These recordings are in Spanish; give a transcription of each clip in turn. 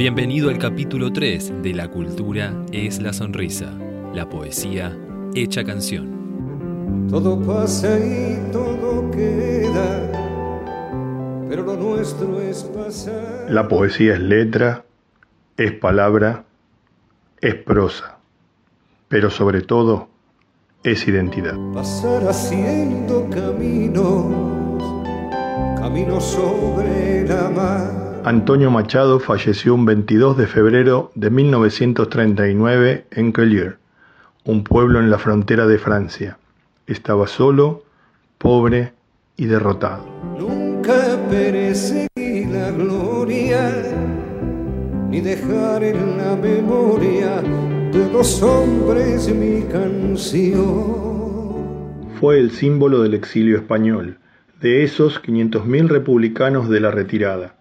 Bienvenido al capítulo 3 de La cultura es la sonrisa, la poesía hecha canción. Todo pasa y todo queda, pero lo nuestro es pasar. La poesía es letra, es palabra, es prosa, pero sobre todo es identidad. Pasar haciendo caminos, caminos sobre la mar. Antonio Machado falleció un 22 de febrero de 1939 en Collier, un pueblo en la frontera de Francia. Estaba solo, pobre y derrotado. Nunca perece la gloria, ni dejar en la memoria de dos hombres mi canción. Fue el símbolo del exilio español, de esos 500.000 republicanos de la retirada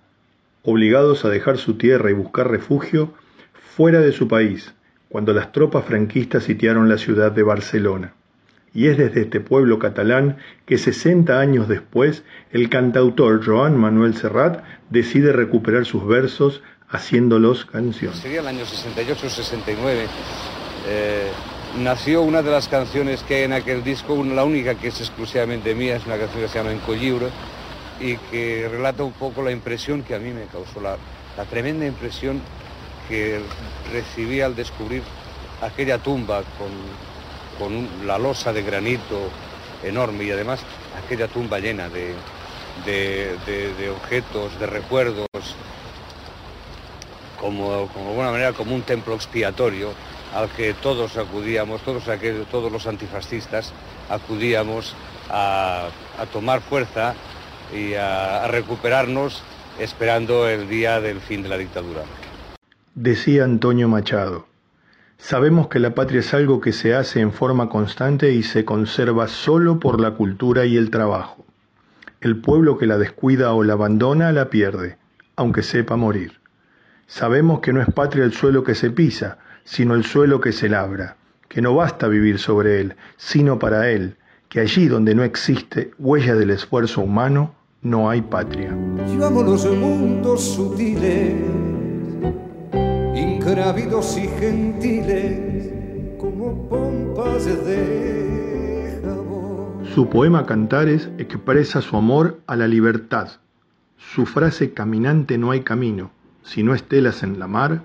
obligados a dejar su tierra y buscar refugio fuera de su país, cuando las tropas franquistas sitiaron la ciudad de Barcelona. Y es desde este pueblo catalán que 60 años después el cantautor Joan Manuel Serrat decide recuperar sus versos haciéndolos canción. Sería el año 68-69. Eh, nació una de las canciones que hay en aquel disco, la única que es exclusivamente mía, es una canción que se llama Encollibre y que relata un poco la impresión que a mí me causó, la, tremenda impresión que recibí al descubrir aquella tumba con, la losa de granito enorme y además aquella tumba llena de, de, objetos, de recuerdos, como, como de alguna manera como un templo expiatorio al que todos acudíamos, todos, aquellos, todos los antifascistas acudíamos a, a tomar fuerza y a, recuperarnos esperando el día del fin de la dictadura. Decía Antonio Machado, sabemos que la patria es algo que se hace en forma constante y se conserva solo por la cultura y el trabajo. El pueblo que la descuida o la abandona la pierde, aunque sepa morir. Sabemos que no es patria el suelo que se pisa, sino el suelo que se labra, que no basta vivir sobre él, sino para él, que allí donde no existe huella del esfuerzo humano, no hay patria. Llevamos los mundos sutiles, ingrávidos y gentiles, como pompas de jabón. Su poema Cantares expresa su amor a la libertad. Su frase Caminante no hay camino, sino estelas en la mar,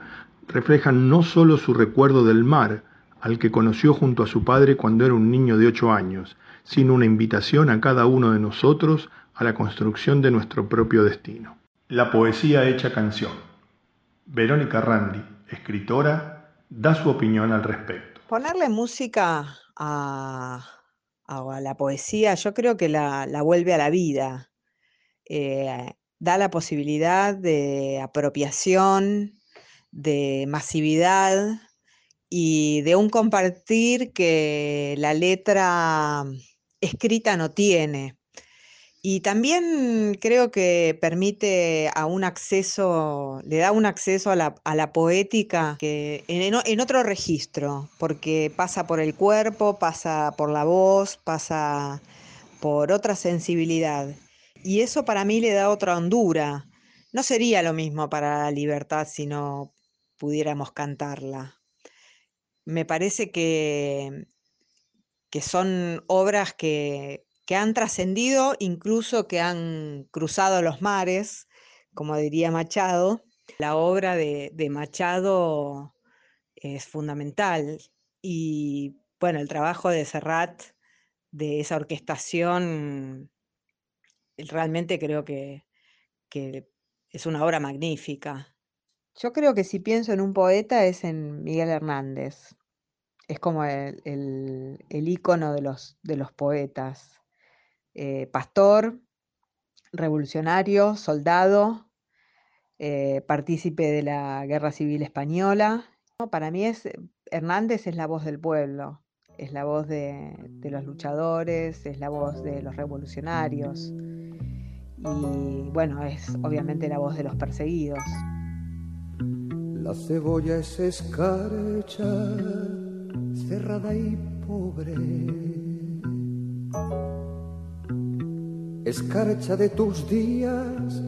reflejan no solo su recuerdo del mar, al que conoció junto a su padre cuando era un niño de ocho años, sino una invitación a cada uno de nosotros a la construcción de nuestro propio destino. La poesía hecha canción. Verónica Randi, escritora, da su opinión al respecto. Ponerle música a, la poesía yo creo que la, vuelve a la vida. Eh, da la posibilidad de apropiación, de masividad y de un compartir que la letra escrita no tiene. Y también creo que permite a un acceso, le da un acceso a la, poética que en, otro registro, porque pasa por el cuerpo, pasa por la voz, pasa por otra sensibilidad. Y eso para mí le da otra hondura. No sería lo mismo para la libertad si no pudiéramos cantarla. Me parece que, que son obras que que han trascendido, incluso que han cruzado los mares, como diría Machado. La obra de, Machado es fundamental y bueno, el trabajo de Serrat, de esa orquestación, realmente creo que, es una obra magnífica. Yo creo que si pienso en un poeta es en Miguel Hernández. Es como el, el, ícono de los, de los poetas. Eh, pastor, revolucionario, soldado, eh, partícipe de la Guerra Civil Española. para mí es, Hernández es la voz del pueblo, es la voz de, los luchadores, es la voz de los revolucionarios y bueno, es obviamente la voz de los perseguidos. La cebolla es escarcha, cerrada y pobre escarcha de tus días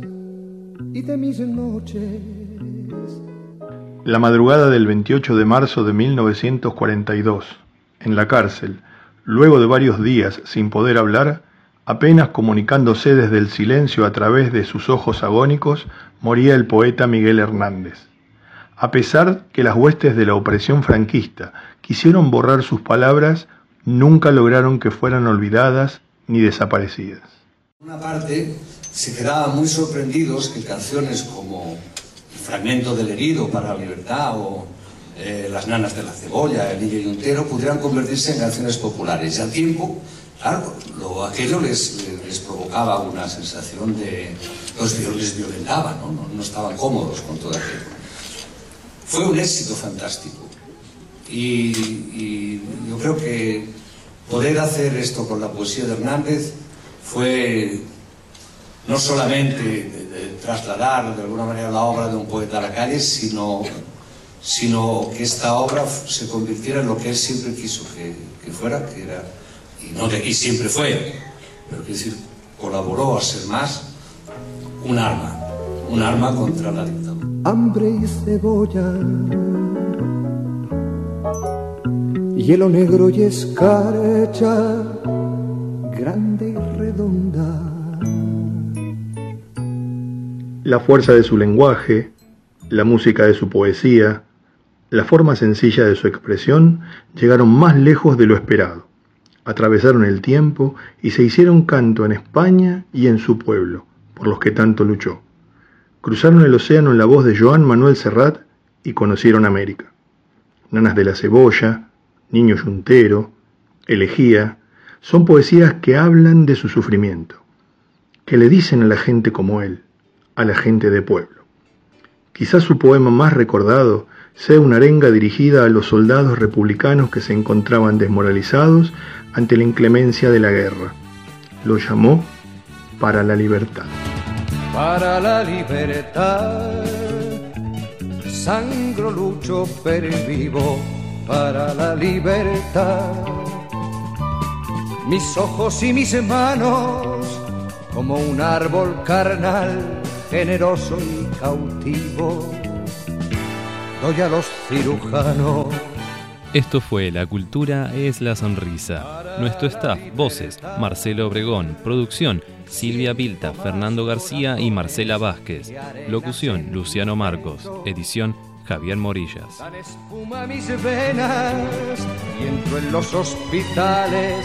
y de mis noches, La madrugada del 28 de marzo de 1942, en la cárcel, luego de varios días sin poder hablar, apenas comunicándose desde el silencio a través de sus ojos agónicos, moría el poeta Miguel Hernández. A pesar que las huestes de la opresión franquista quisieron borrar sus palabras, nunca lograron que fueran olvidadas ni desaparecidas. Una parte se quedaba muy sorprendidos que canciones como El fragmento del herido para la libertad o eh, Las nanas de la cebolla, El niño yuntero pudieran convertirse en canciones populares. Y al tiempo, claro, lo, aquello les, les, provocaba una sensación de... Los les violentaban, ¿no? ¿no? No, estaban cómodos con todo aquello. Fue un éxito fantástico. Y, y yo creo que poder hacer esto con la poesía de Hernández fue no solamente trasladar de alguna manera la obra de un poeta a la calle, sino, sino que esta obra se convirtiera en lo que él siempre quiso que, que fuera, que era, y, no de, y siempre fue, pero quiero decir, colaboró a ser más un arma, un arma contra la dictadura. Hambre y cebolla, hielo negro y escarcha, grande la fuerza de su lenguaje, la música de su poesía, la forma sencilla de su expresión llegaron más lejos de lo esperado. Atravesaron el tiempo y se hicieron canto en España y en su pueblo, por los que tanto luchó. Cruzaron el océano en la voz de Joan Manuel Serrat y conocieron América. Nanas de la Cebolla, Niño Yuntero, Elegía, son poesías que hablan de su sufrimiento, que le dicen a la gente como él, a la gente de pueblo. Quizás su poema más recordado sea una arenga dirigida a los soldados republicanos que se encontraban desmoralizados ante la inclemencia de la guerra. Lo llamó Para la Libertad. Para la libertad, sangro, lucho, pervivo para la libertad. Mis ojos y mis manos, como un árbol carnal, generoso y cautivo, doy a los cirujanos. Esto fue La Cultura es la Sonrisa. Nuestro staff, voces, Marcelo Obregón, producción, Silvia Vilta, Fernando García y Marcela Vázquez. Locución, Luciano Marcos. Edición, Javier Morillas. Dan espuma mis venas y entro en los hospitales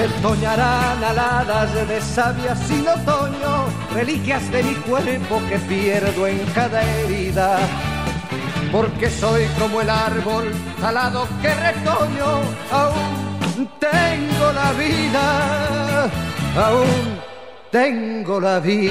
retoñarán aladas de savia sin otoño, reliquias de mi cuerpo que pierdo en cada herida. Porque soy como el árbol talado que retoño, aún tengo la vida, aún tengo la vida.